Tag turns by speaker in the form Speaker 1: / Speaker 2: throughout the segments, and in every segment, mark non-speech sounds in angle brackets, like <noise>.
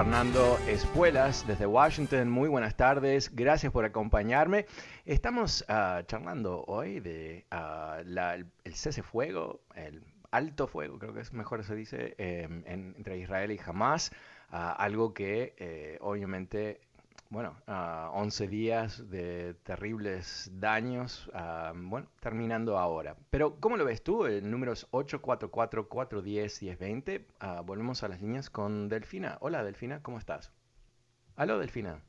Speaker 1: Fernando Espuelas desde Washington. Muy buenas tardes. Gracias por acompañarme. Estamos ah, charlando hoy de el, el cese fuego, el alto fuego, creo que es mejor se dice, em, en- entre Israel y Hamas. Ah, algo que eh, obviamente, bueno, ah, 11 días de terribles daños, ah, bueno, terminando ahora. Pero, ¿cómo lo ves tú? El número es 844-410-1020. Ah, volvemos a las líneas con Delfina. Hola, Delfina, ¿cómo estás? Aló, Delfina.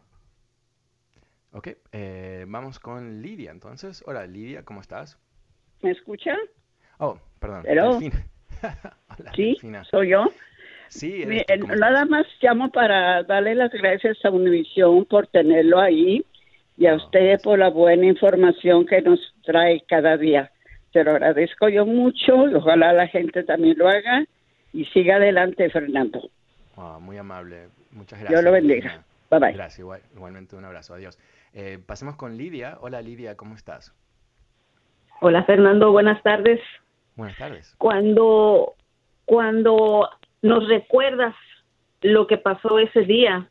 Speaker 1: Ok, eh, vamos con Lidia entonces. Hola, Lidia, ¿cómo estás?
Speaker 2: ¿Me escucha?
Speaker 1: Oh, perdón,
Speaker 2: Hello.
Speaker 1: Delfina. <laughs> Hola,
Speaker 2: Sí,
Speaker 1: Delfina.
Speaker 2: soy yo.
Speaker 1: Sí, tú, ¿cómo
Speaker 2: nada más llamo para darle las gracias a Univisión por tenerlo ahí y a
Speaker 1: Ah,
Speaker 2: usted por la buena información que nos trae cada día. Te lo agradezco yo mucho y ojalá la gente también lo haga y siga adelante, Fernando.
Speaker 1: Ah, muy amable, muchas
Speaker 2: Dios
Speaker 1: gracias.
Speaker 2: lo bendiga. Bye bye.
Speaker 1: Gracias, igual- igualmente un abrazo, adiós. Eh, pasemos con Lidia. Hola, Lidia, ¿cómo estás?
Speaker 3: Hola Fernando, buenas tardes.
Speaker 1: Buenas tardes.
Speaker 3: Cuando, cuando nos recuerdas lo que pasó ese día,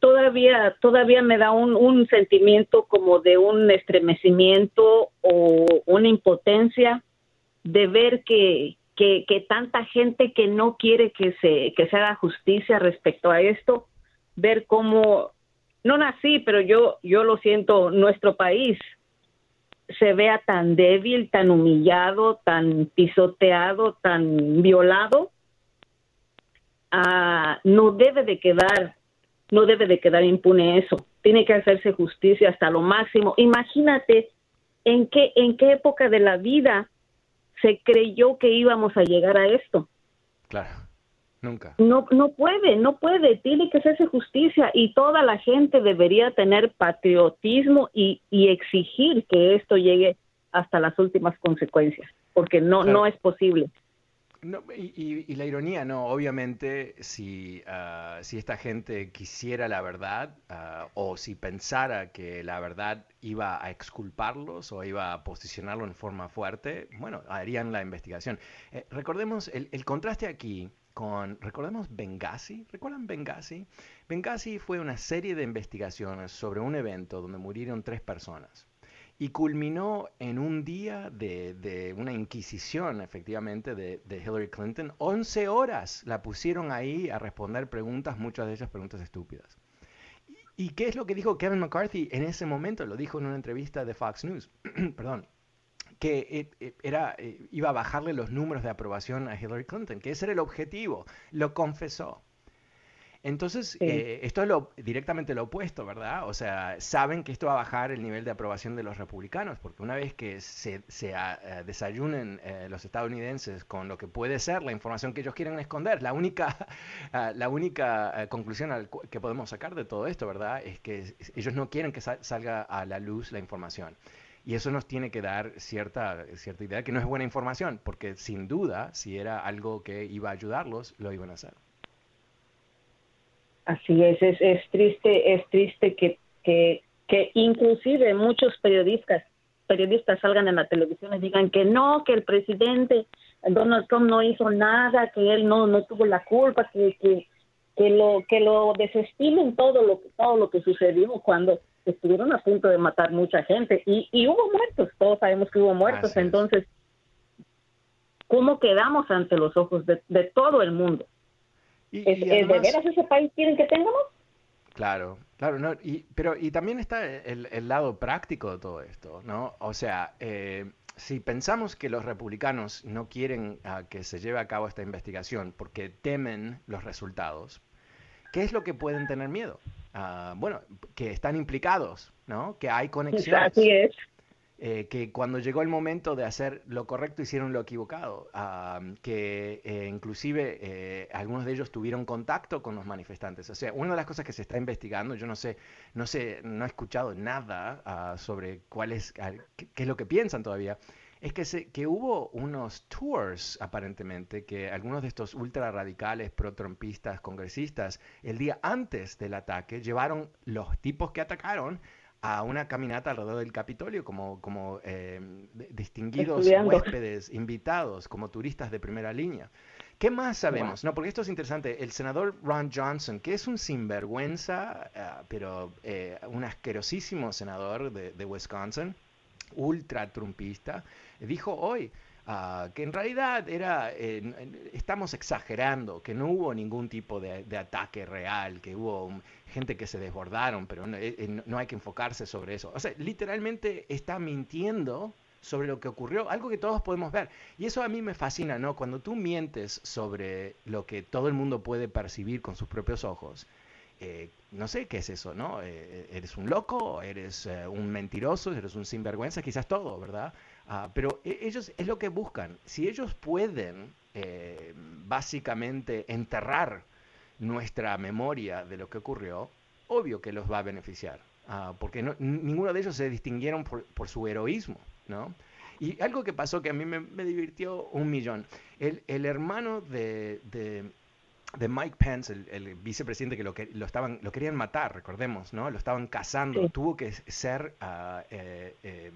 Speaker 3: todavía, todavía me da un, sentimiento como de un estremecimiento o una impotencia de ver que, que, que tanta gente que no quiere que se, que se haga justicia respecto a esto, ver cómo, no nací, pero yo, yo lo siento, nuestro país se vea tan débil, tan humillado, tan pisoteado, tan violado, ah, no debe de quedar, no debe de quedar impune eso. Tiene que hacerse justicia hasta lo máximo. Imagínate en qué, en qué época de la vida se creyó que íbamos a llegar a esto.
Speaker 1: Claro, nunca.
Speaker 3: No, no puede, no puede, tiene que hacerse justicia y toda la gente debería tener patriotismo y, y exigir que esto llegue hasta las últimas consecuencias, porque no,
Speaker 1: Claro.
Speaker 3: no es posible.
Speaker 1: No, y, la ironía, no, obviamente, si, ah, si esta gente quisiera la verdad ah, o si pensara que la verdad iba a exculparlos o iba a posicionarlo en forma fuerte, bueno, harían la investigación. Eh, recordemos el, el contraste aquí con, recordemos Benghazi, ¿recuerdan Benghazi? Benghazi fue una serie de investigaciones sobre un evento donde murieron tres personas y culminó en un día de, de una inquisición, efectivamente, de, Hillary Clinton. 11 horas la pusieron ahí a responder preguntas, muchas de ellas preguntas estúpidas. ¿Y, y qué es lo que dijo Kevin McCarthy en ese momento? Lo dijo en una entrevista de Fox News. <clears throat> Perdón. Que eh, eh, era, eh, iba a bajarle los números de aprobación a Hillary Clinton, que ese era el objetivo. Lo confesó. Entonces,
Speaker 3: Sí.
Speaker 1: eh, esto es lo, directamente lo opuesto, ¿verdad? O sea, saben que esto va a bajar el nivel de aprobación de los republicanos, porque una vez que se, se ah, eh, desayunen eh, los estadounidenses con lo que puede ser la información que ellos quieren esconder, la única, <laughs> ah, la única eh, conclusión al cu- que podemos sacar de todo esto, ¿verdad? Es que ellos no quieren que sal- salga a la luz la información. Y eso nos tiene que dar cierta, cierta idea que no es buena información, porque sin duda, si era algo que iba a ayudarlos, lo iban a hacer.
Speaker 3: Así es, es, es triste, es triste que, que, que inclusive muchos periodistas, periodistas salgan en la televisión y digan que no, que el presidente Donald Trump no hizo nada, que él no, no tuvo la culpa, que, que que lo que lo desestimen todo lo todo lo que sucedió cuando estuvieron a punto de matar mucha gente. Y, y hubo muertos, todos sabemos que hubo muertos, entonces ¿cómo quedamos ante los ojos de, de todo el mundo? Y, ¿De veras ese país quieren que tengamos?
Speaker 1: Claro, claro, no, y, pero y también está el, el, lado práctico de todo esto, ¿no? O sea, eh, si pensamos que los republicanos no quieren uh, que se lleve a cabo esta investigación porque temen los resultados, ¿qué es lo que pueden tener miedo? Uh, bueno, que están implicados, ¿no? Que hay conexiones.
Speaker 3: Así es.
Speaker 1: Eh, que cuando llegó el momento de hacer lo correcto hicieron lo equivocado, uh, que eh, inclusive eh, algunos de ellos tuvieron contacto con los manifestantes. O sea, una de las cosas que se está investigando, yo no sé, no sé, no he escuchado nada uh, sobre cuál es, qué, qué, es lo que piensan todavía, es que, se, que hubo unos tours, aparentemente, que algunos de estos ultra radicales, pro-trumpistas, congresistas, el día antes del ataque, llevaron los tipos que atacaron a una caminata alrededor del Capitolio como, como eh, distinguidos huéspedes, invitados, como turistas de primera línea. ¿Qué más sabemos? No, porque esto es interesante. El senador Ron Johnson, que es un sinvergüenza, uh, pero eh, un asquerosísimo senador de, de Wisconsin, ultra trumpista, dijo hoy uh, que en realidad era, eh, estamos exagerando, que no hubo ningún tipo de, ataque real, que hubo gente que se desbordaron, pero eh, eh, no, no, hay que enfocarse sobre eso. O sea, literalmente está mintiendo sobre lo que ocurrió, algo que todos podemos ver. Y eso a mí me fascina, ¿no? Cuando tú mientes sobre lo que todo el mundo puede percibir con sus propios ojos, eh, no sé qué es eso, ¿no? Eh, ¿Eres un loco? ¿Eres un mentiroso? ¿Eres un sinvergüenza? Quizás todo, ¿verdad? Ah, pero e, ellos es lo que buscan. Si ellos pueden básicamente enterrar nuestra memoria de lo que ocurrió, obvio que los va a beneficiar, uh, porque no, ninguno de ellos se distinguieron por, por, su heroísmo, ¿no? Y algo que pasó que a mí me, me divirtió un millón, el, el hermano de, de, Mike Pence, el, el vicepresidente que lo, que lo, estaban, lo querían matar, recordemos, ¿no? Lo estaban cazando, sí. tuvo que ser uh, eh, eh,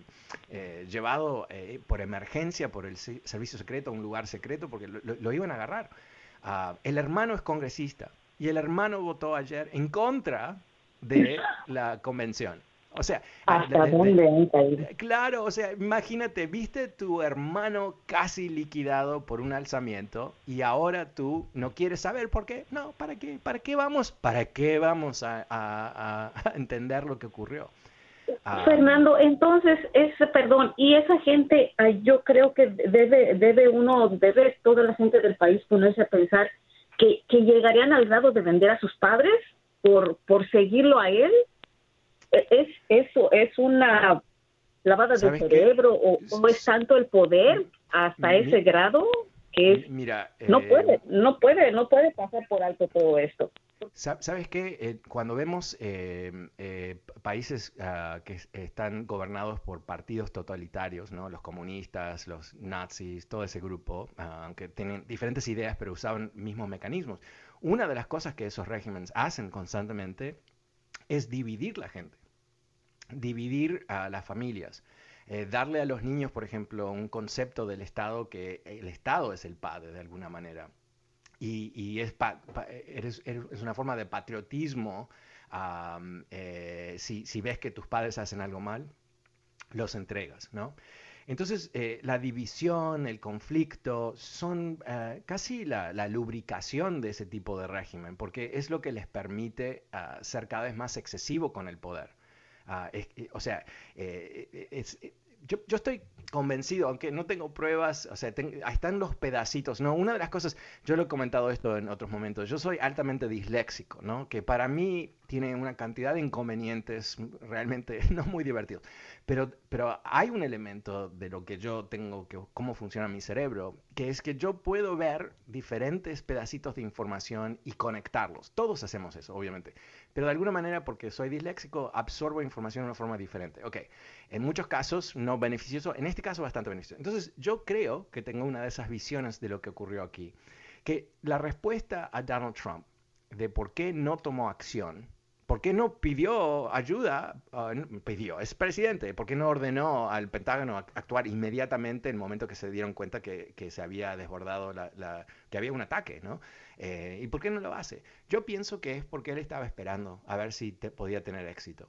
Speaker 1: eh, llevado por emergencia por el servicio secreto a un lugar secreto porque lo, lo, lo iban a agarrar. Uh, el hermano es congresista y el hermano votó ayer en contra de la convención. O sea,
Speaker 3: ¿hasta de, dónde de, de,
Speaker 1: Claro, o sea, imagínate, viste tu hermano casi liquidado por un alzamiento y ahora tú no quieres saber por qué. No, ¿para qué? ¿Para qué vamos? ¿Para qué vamos a, a, a <laughs> entender lo que ocurrió?
Speaker 3: Ah. Fernando, entonces, es, perdón, y esa gente, yo creo que debe, debe uno, debe toda la gente del país ponerse a pensar que, que llegarían al grado de vender a sus padres por, por seguirlo a él. Es eso, es una lavada de cerebro o, o, es tanto el poder hasta mi, ese grado que es,
Speaker 1: mira,
Speaker 3: no eh, puede, no puede, no puede pasar por alto todo esto.
Speaker 1: ¿Sabes qué? Eh, cuando vemos eh, eh, países uh, que están gobernados por partidos totalitarios, ¿no? los comunistas, los nazis, todo ese grupo, uh, aunque tienen diferentes ideas pero usaban mismos mecanismos, una de las cosas que esos regímenes hacen constantemente es dividir la gente, dividir a las familias. Eh, darle a los niños, por ejemplo, un concepto del Estado que el Estado es el padre de alguna manera y, es, una forma de patriotismo. Eh, si, ves que tus padres hacen algo mal, los entregas, ¿no? Entonces, eh, la división, el conflicto, son casi la, la, lubricación de ese tipo de régimen, porque es lo que les permite uh, ser cada vez más excesivo con el poder. Uh, es, o sea, eh, es, yo, yo, estoy convencido, aunque no tengo pruebas, o sea, ten, ahí están los pedacitos, ¿no? Una de las cosas, yo lo he comentado esto en otros momentos, yo soy altamente disléxico, ¿no? Que para mí tiene una cantidad de inconvenientes realmente <laughs> no muy divertidos. Pero, pero hay un elemento de lo que yo tengo, que cómo funciona mi cerebro, que es que yo puedo ver diferentes pedacitos de información y conectarlos. Todos hacemos eso, obviamente. Pero de alguna manera, porque soy disléxico, absorbo información de una forma diferente. Ok, en muchos casos no beneficioso, en este caso bastante beneficioso. Entonces, yo creo que tengo una de esas visiones de lo que ocurrió aquí. Que la respuesta a Donald Trump de por qué no tomó acción ¿Por qué no pidió ayuda? Ah, pidió, es presidente. ¿Por qué no ordenó al Pentágono actuar inmediatamente en el momento que se dieron cuenta que, se había desbordado, que había un ataque? ¿no? Eh, ¿Y por qué no lo hace? Yo pienso que es porque él estaba esperando a ver si podía tener éxito.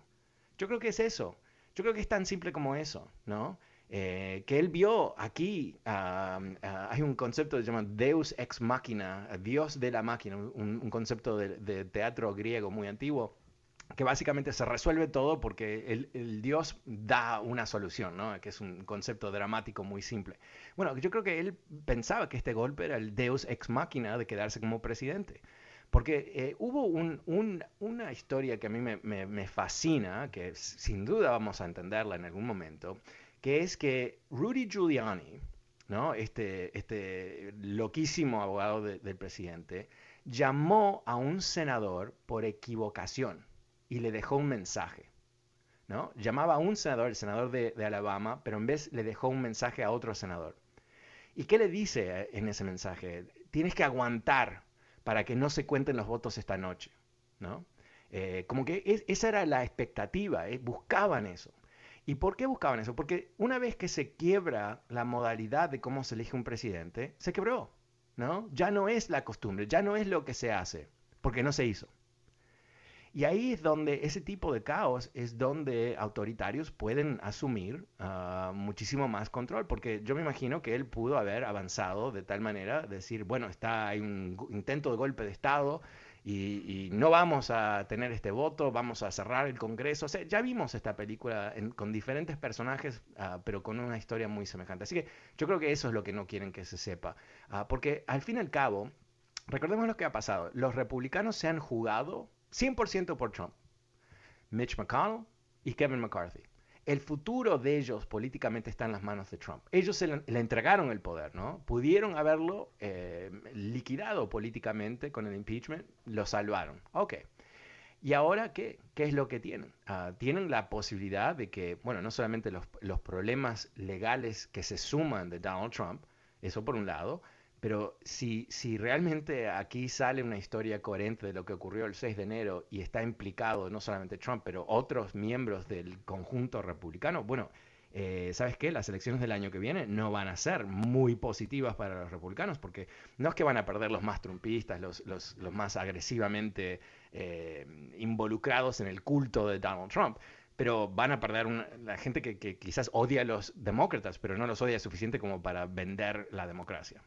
Speaker 1: Yo creo que es eso. Yo creo que es tan simple como eso, ¿no? Eh, que él vio aquí, hay un concepto que se llama Deus ex machina, Dios de la máquina, un, concepto de, teatro griego muy antiguo, que básicamente se resuelve todo porque el, Dios da una solución, ¿no? que es un concepto dramático muy simple. Bueno, yo creo que él pensaba que este golpe era el Deus ex machina de quedarse como presidente. Porque eh, hubo una historia que a mí me, fascina, que sin duda vamos a entenderla en algún momento, que es que Rudy Giuliani, este, este loquísimo abogado del presidente, llamó a un senador por equivocación y le dejó un mensaje. ¿no? Llamaba a un senador, el senador de, Alabama, pero en vez le dejó un mensaje a otro senador. ¿Y qué le dice eh, en ese mensaje? Tienes que aguantar para que no se cuenten los votos esta noche. ¿no? Eh, como que esa era la expectativa, eh, buscaban eso. ¿Y por qué buscaban eso? Porque una vez que se quiebra la modalidad de cómo se elige un presidente, se quebró. ¿no? Ya no es la costumbre, ya no es lo que se hace, porque no se hizo. Y ahí es donde ese tipo de caos es donde autoritarios pueden asumir ah, muchísimo más control, porque yo me imagino que él pudo haber avanzado de tal manera, decir, bueno, está hay un intento de golpe de Estado y, no vamos a tener este voto, vamos a cerrar el Congreso. O sea, ya vimos esta película con diferentes personajes, ah, pero con una historia muy semejante. Así que yo creo que eso es lo que no quieren que se sepa, ah, porque al fin y al cabo, recordemos lo que ha pasado, los republicanos se han jugado 100% por Trump. Mitch McConnell y Kevin McCarthy. El futuro de ellos políticamente está en las manos de Trump. Ellos le, entregaron el poder, ¿no? Pudieron haberlo eh, liquidado políticamente con el impeachment, lo salvaron. Ok. ¿Y ahora qué? ¿Qué es lo que tienen? Ah, tienen la posibilidad de que, bueno, no solamente los problemas legales que se suman de Donald Trump, eso por un lado, pero si, si realmente aquí sale una historia coherente de lo que ocurrió el 6 de enero y está implicado no solamente Trump, pero otros miembros del conjunto republicano, bueno, eh, ¿sabes qué? Las elecciones del año que viene no van a ser muy positivas para los republicanos, porque no es que van a perder los más trumpistas, los, más agresivamente eh, involucrados en el culto de Donald Trump, pero van a perder la gente que, que quizás odia a los demócratas, pero no los odia suficiente como para vender la democracia.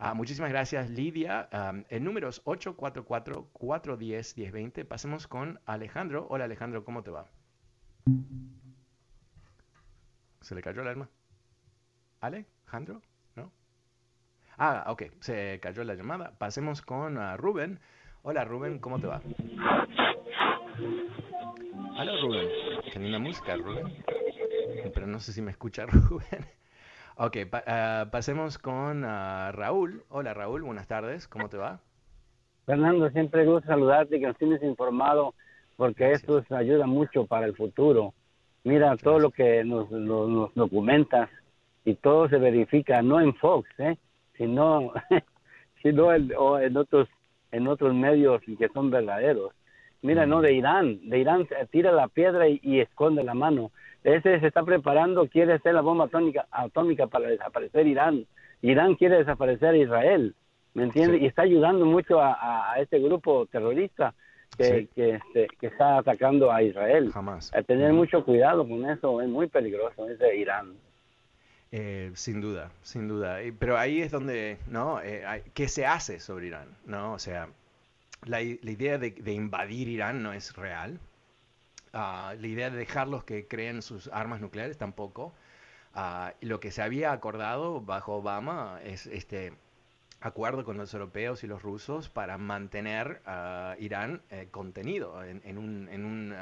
Speaker 1: Ah, muchísimas gracias, Lidia. en números 844-410-1020, pasemos con Alejandro. Hola, Alejandro, ¿cómo te va? ¿Se le cayó el alma? ¿Alejandro? ¿No? Ah, ok, se cayó la llamada. Pasemos con uh, Rubén. Hola, Rubén, ¿cómo te va? Hola, Rubén. Qué música, Rubén. Pero no sé si me escucha <laughs> Rubén. Ok, ah, pasemos con ah, Raúl. Hola Raúl, buenas tardes, ¿cómo te va?
Speaker 4: Fernando, siempre gusto saludarte y que nos tienes informado porque esto ayuda mucho para el futuro. Mira todo lo que nos, nos, documentas y todo se verifica, no en Fox, ¿eh? sino, <laughs> sino en, en, otros, en otros medios que son verdaderos. Mira, no de Irán, de Irán tira la piedra y esconde la mano ese se está preparando, quiere hacer la bomba atómica, atómica para desaparecer Irán. Irán quiere desaparecer a Israel, ¿me entiendes? Y está ayudando mucho a, este grupo terrorista que, este, que, está atacando a Israel.
Speaker 1: Jamás.
Speaker 4: A tener mucho cuidado con eso, es muy peligroso ese Irán.
Speaker 1: Eh, sin duda, sin duda. Pero ahí es donde, ¿no? Eh, ¿Qué se hace sobre Irán? ¿No? O sea, la, idea de, de, invadir Irán no es real. Ah, la idea de dejarlos que creen sus armas nucleares tampoco. Uh, lo que se había acordado bajo Obama es este acuerdo con los europeos y los rusos para mantener a Irán eh, contenido en, un, en, un,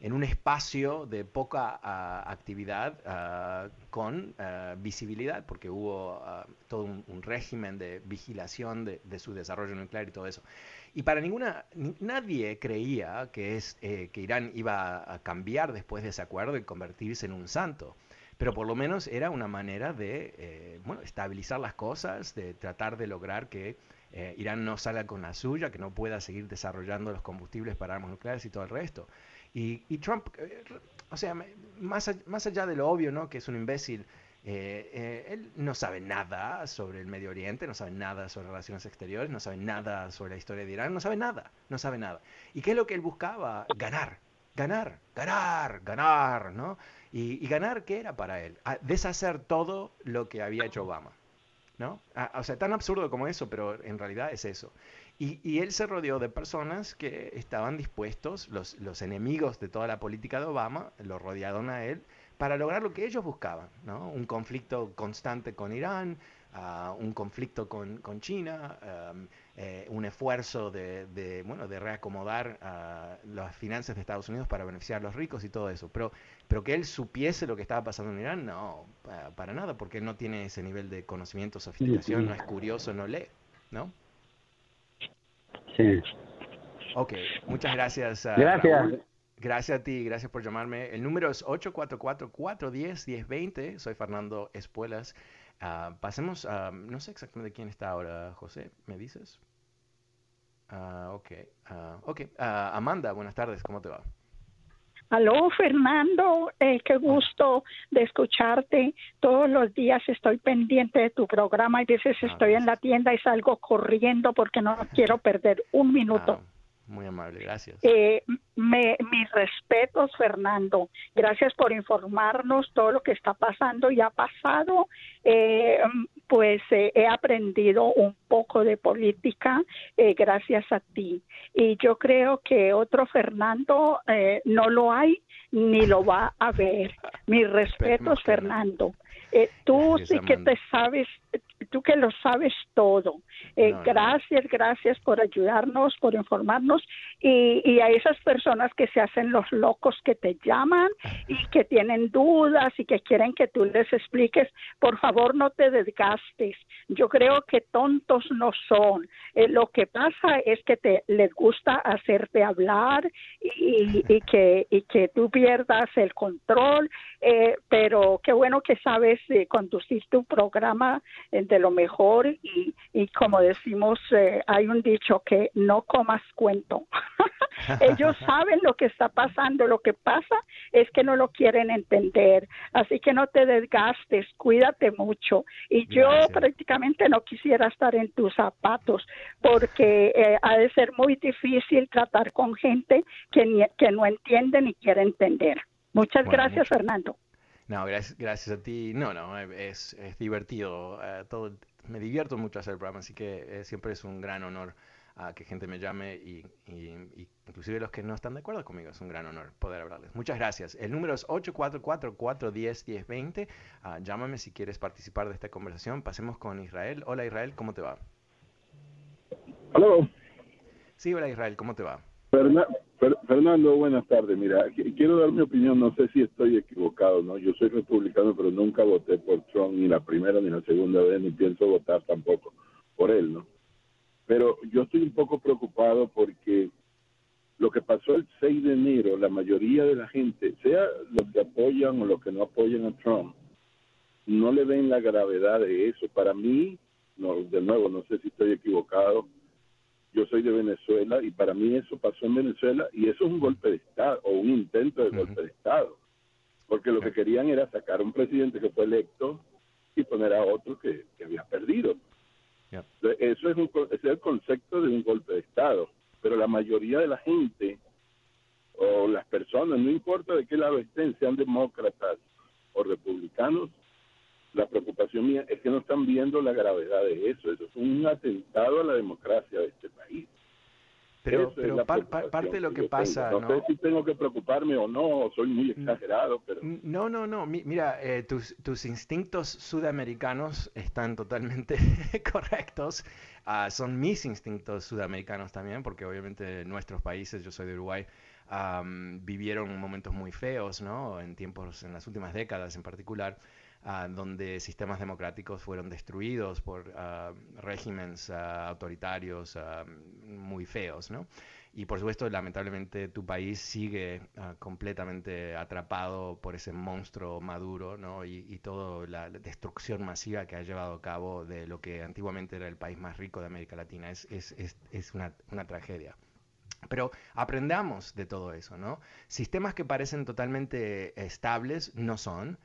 Speaker 1: en, un, espacio de poca actividad con visibilidad, porque hubo todo un, régimen de vigilación de, su desarrollo nuclear y todo eso. Y para ninguna, nadie creía que, es, eh, que Irán iba a cambiar después de ese acuerdo y convertirse en un santo. Pero por lo menos era una manera de eh, bueno, estabilizar las cosas, de tratar de lograr que eh, Irán no salga con la suya, que no pueda seguir desarrollando los combustibles para armas nucleares y todo el resto. Y, y Trump, eh, o sea, más, más allá de lo obvio, ¿no? Que es un imbécil. Eh, él no sabe nada sobre el Medio Oriente, no sabe nada sobre relaciones exteriores, no sabe nada sobre la historia de Irán, no sabe nada, no sabe nada. ¿Y qué es lo que él buscaba? Ganar, ganar, ganar, ganar, ¿no? Y, ganar, ¿qué era para él? deshacer todo lo que había hecho Obama, ¿no? o sea, tan absurdo como eso, pero en realidad es eso. Y, él se rodeó de personas que estaban dispuestos, los, los enemigos de toda la política de Obama, lo rodearon a él para lograr lo que ellos buscaban, ¿no? Un conflicto constante con Irán, uh, un conflicto con, con China, um, eh, un esfuerzo de, de, bueno, de reacomodar uh, las finanzas de Estados Unidos para beneficiar a los ricos y todo eso. Pero, pero que él supiese lo que estaba pasando en Irán, no, para nada, porque él no tiene ese nivel de conocimiento, sofisticación, no es curioso, no lee, ¿no?
Speaker 4: Sí.
Speaker 1: Ok, muchas gracias.
Speaker 4: Uh, gracias.
Speaker 1: Gracias a ti, gracias por llamarme. El número es 844-410-1020. Soy Fernando Espuelas. Uh, pasemos a, no sé exactamente quién está ahora, José, ¿me dices? Uh, ok, uh, ok. Amanda, buenas tardes, ¿cómo te va?
Speaker 5: Aló, Fernando, eh, qué gusto de escucharte. Todos los días estoy pendiente de tu programa y veces estoy en la tienda y salgo corriendo porque no <laughs> quiero perder un minuto.
Speaker 1: Muy amable, gracias.
Speaker 5: Eh, me, mis respetos, Fernando. Gracias por informarnos todo lo que está pasando y ha pasado. Eh, pues eh, he aprendido un poco de política gracias a ti. Y yo creo que otro Fernando eh, no lo hay ni lo va a ver. Mis respetos, Fernando. Tú sí que te sabes, tú que lo sabes todo. Eh, gracias, gracias por ayudarnos, por informarnos y, y, a esas personas que se hacen los locos que te llaman y que tienen dudas y que quieren que tú les expliques, por favor no te desgastes. Yo creo que tontos no son. Eh, lo que pasa es que te les gusta hacerte hablar y, y <laughs> que y que tú pierdas el control, eh, pero qué bueno que sabes conducir tu programa de lo mejor y, y como decimos, eh, hay un dicho que no comas cuento. <laughs> Ellos <laughs> saben lo que está pasando, lo que pasa es que no lo quieren entender, así que no te desgastes, cuídate mucho. Y yo prácticamente no quisiera estar en tus zapatos porque eh, ha de ser muy difícil tratar con gente que, que no entiende ni quiere entender. Muchas gracias, Fernando.
Speaker 1: No, gracias, gracias a ti. No, no, es, es divertido. Uh, todo, me divierto mucho hacer el programa, así que eh, siempre es un gran honor a que gente me llame y, y, inclusive los que no están de acuerdo conmigo. Es un gran honor poder hablarles. Muchas gracias. El número es 844-410-1020. Uh, llámame si quieres participar de esta conversación. Pasemos con Israel. Hola Israel, ¿cómo te va?
Speaker 6: Hola.
Speaker 1: Sí, hola Israel, ¿cómo te va?
Speaker 6: Fernando, buenas tardes. Mira, quiero dar mi opinión, no sé si estoy equivocado, ¿no? Yo soy republicano, pero nunca voté por Trump ni la primera ni la segunda vez, ni pienso votar tampoco por él, ¿no? Pero yo estoy un poco preocupado porque lo que pasó el 6 de enero, la mayoría de la gente, sea los que apoyan o los que no apoyan a Trump, no le ven la gravedad de eso. Para mí, no, de nuevo, no sé si estoy equivocado, yo soy de Venezuela y para mí eso pasó en Venezuela y eso es un golpe de Estado o un intento de golpe de Estado, porque lo que querían era sacar a un presidente que fue electo y poner a otro que, había perdido. Eso es, un, es el concepto de un golpe de Estado, pero la mayoría de la gente o las personas, no importa de qué lado estén, sean demócratas o republicanos, la preocupación mía es que no están viendo la gravedad de eso. Eso es un atentado a la democracia de este país.
Speaker 1: Pero, parte de lo que, pasa,
Speaker 6: ¿no? sé si tengo que preocuparme o no, soy muy exagerado, pero...
Speaker 1: No, no, no, mira, eh, tus, tus instintos sudamericanos están totalmente <laughs> correctos, ah, son mis instintos sudamericanos también, porque obviamente nuestros países, yo soy de Uruguay, vivieron momentos muy feos, ¿no? En tiempos, en las últimas décadas en particular, Ah, donde sistemas democráticos fueron destruidos por uh, regímenes ah, autoritarios muy feos, ¿no? Y por supuesto, lamentablemente, tu país sigue ah, completamente atrapado por ese monstruo maduro, ¿no? Y, y toda la destrucción masiva que ha llevado a cabo de lo que antiguamente era el país más rico de América Latina. Es, es, es, es una, una tragedia. Pero aprendamos de todo eso, ¿no? Sistemas que parecen totalmente estables no son.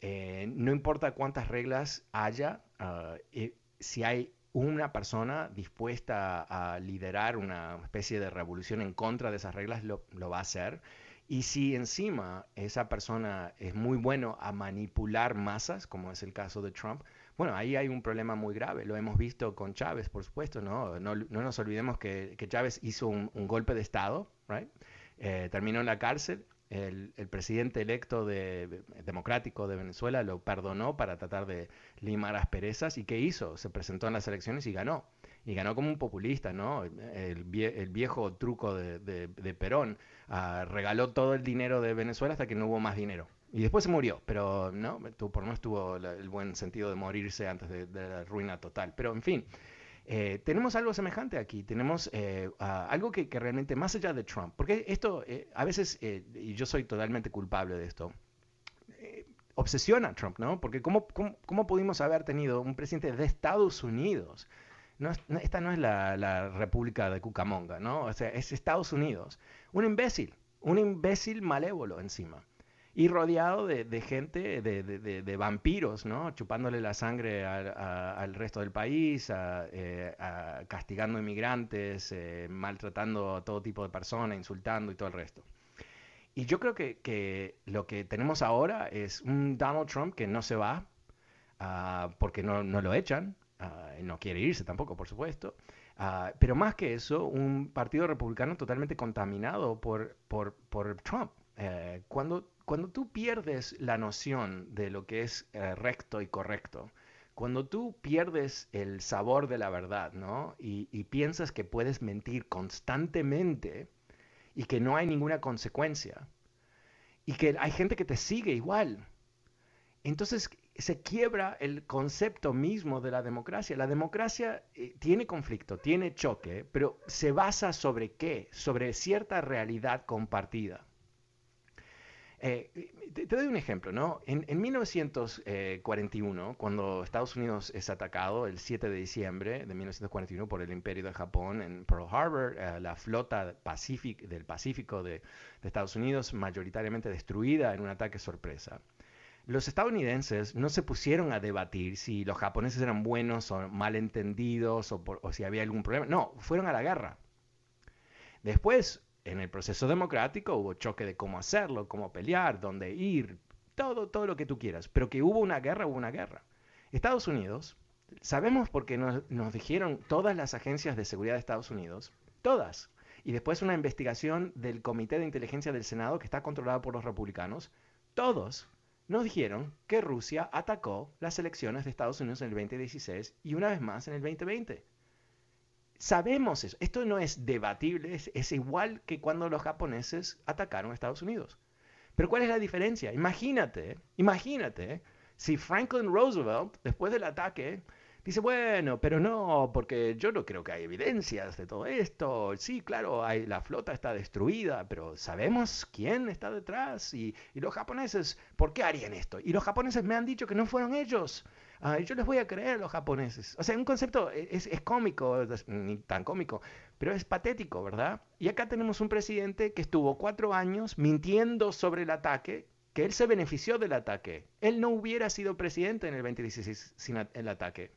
Speaker 1: Eh, no importa cuántas reglas haya, ah, eh, si hay una persona dispuesta a liderar una especie de revolución en contra de esas reglas, lo, va a hacer. Y si encima esa persona es muy bueno a manipular masas, como es el caso de Trump, bueno, ahí hay un problema muy grave. Lo hemos visto con Chávez, por supuesto, ¿no? No, no nos olvidemos que, que Chávez hizo un, golpe de Estado? Eh, terminó en la cárcel. El, presidente electo de, democrático de Venezuela lo perdonó para tratar de limar asperezas. ¿Y qué hizo? Se presentó en las elecciones y ganó. Y ganó como un populista, ¿no? El, vie- el viejo truco de, de- de Perón. ah, regaló todo el dinero de Venezuela hasta que no hubo más dinero. Y después se murió, pero no, por lo menos tuvo la- el buen sentido de morirse antes de, de la ruina total. Pero en fin, eh, tenemos algo semejante aquí, tenemos eh, ah, algo que, que realmente, más allá de Trump, porque esto eh, a veces, eh, y yo soy totalmente culpable de esto, eh, obsesiona a Trump, ¿no? Porque ¿cómo, cómo, cómo pudimos haber tenido un presidente de Estados Unidos? No no- esta no es la, la República de Cucamonga, ¿no? O sea, es Estados Unidos. Un imbécil, un imbécil malévolo encima. Y rodeado de, de gente, de, de- de- vampiros, ¿no? Chupándole la sangre al, a- al resto del país, a- eh, a- castigando inmigrantes, eh, maltratando a todo tipo de personas, insultando y todo el resto. Y yo creo que, que lo que tenemos ahora es un Donald Trump que no se va, ah, porque no, no lo echan, y no quiere irse tampoco, por supuesto. Ah, pero más que eso, un partido republicano totalmente contaminado por, por, por Trump. Eh, cuando, cuando tú pierdes la noción de lo que es eh, recto y correcto, cuando tú pierdes el sabor de la verdad, ¿no? Y, piensas que puedes mentir constantemente y que no hay ninguna consecuencia, y que hay gente que te sigue igual, entonces se quiebra el concepto mismo de la democracia. La democracia eh, tiene conflicto, tiene choque, pero se basa sobre qué? Sobre cierta realidad compartida. Eh, te, te doy un ejemplo, ¿no? En, en 1941, cuando Estados Unidos es atacado el 7 de diciembre de 1941 por el Imperio de Japón en Pearl Harbor, eh, la flota Pacific, del Pacífico de, de Estados Unidos mayoritariamente destruida en un ataque sorpresa. Los estadounidenses no se pusieron a debatir si los japoneses eran buenos o malentendidos o, por- o si había algún problema. No, fueron a la guerra. Después, en el proceso democrático, hubo choque de cómo hacerlo, cómo pelear, dónde ir, todo, todo lo que tú quieras. Pero que hubo una guerra, hubo una guerra. Estados Unidos, sabemos porque nos, nos dijeron todas las agencias de seguridad de Estados Unidos, todas. Y después una investigación del Comité de Inteligencia del Senado que está controlado por los republicanos, todos nos dijeron que Rusia atacó las elecciones de Estados Unidos en el 2016 y una vez más en el 2020. Sabemos eso. Esto no es debatible, es, igual que cuando los japoneses atacaron a Estados Unidos. Pero ¿cuál es la diferencia? Imagínate, imagínate si Franklin Roosevelt, después del ataque, dice, bueno, pero no, porque yo no creo que hay evidencias de todo esto. Sí, claro, hay, la flota está destruida, pero ¿sabemos quién está detrás? Y, y los japoneses, ¿por qué harían esto? Y los japoneses me han dicho que no fueron ellos. Yo les voy a creer a los japoneses. O sea, un concepto es, es cómico, es- ni tan cómico, pero es patético, ¿verdad? Y acá tenemos un presidente que estuvo cuatro años mintiendo sobre el ataque, que él se benefició del ataque. Él no hubiera sido presidente en el 2016 sin el ataque.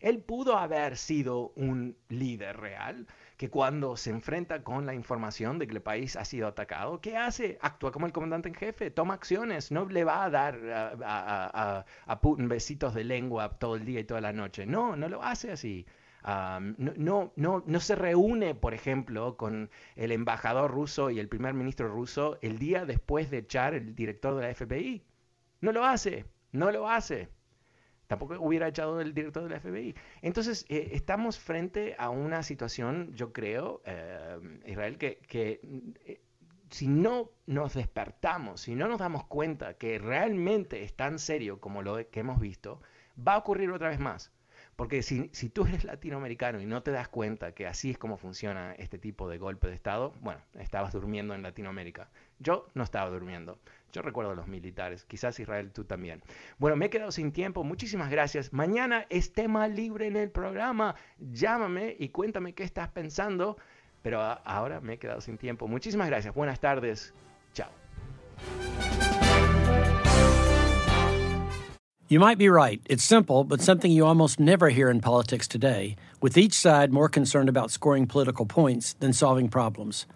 Speaker 1: Él pudo haber sido un líder real que cuando se enfrenta con la información de que el país ha sido atacado, ¿qué hace? Actúa como el comandante en jefe, toma acciones, no le va a dar a, Putin besitos de lengua todo el día y toda la noche. No, no lo hace así. Am, no, no, no, no se reúne, por ejemplo, con el embajador ruso y el primer ministro ruso el día después de echar el director de la FBI. No lo hace, no lo hace. Tampoco hubiera echado el director de la FBI. Entonces, eh, estamos frente a una situación, yo creo, eh, Israel, que, que, eh, si no nos despertamos, si no nos damos cuenta que realmente es tan serio como lo que hemos visto, va a ocurrir otra vez más. Porque si, si tú eres latinoamericano y no te das cuenta que así es como funciona este tipo de golpe de Estado, bueno, estabas durmiendo en Latinoamérica. Yo no estaba durmiendo. Yo recuerdo a los militares. Quizás Israel tú también. Bueno, me he quedado sin tiempo. Muchísimas gracias. Mañana es tema libre en el programa. Llámame y cuéntame qué estás pensando. Pero ahora me he quedado sin tiempo. Muchísimas gracias. Buenas tardes. Chao.
Speaker 7: You might be right. It's simple, but something you almost never hear in politics today, with each side more concerned about scoring political points than solving problems.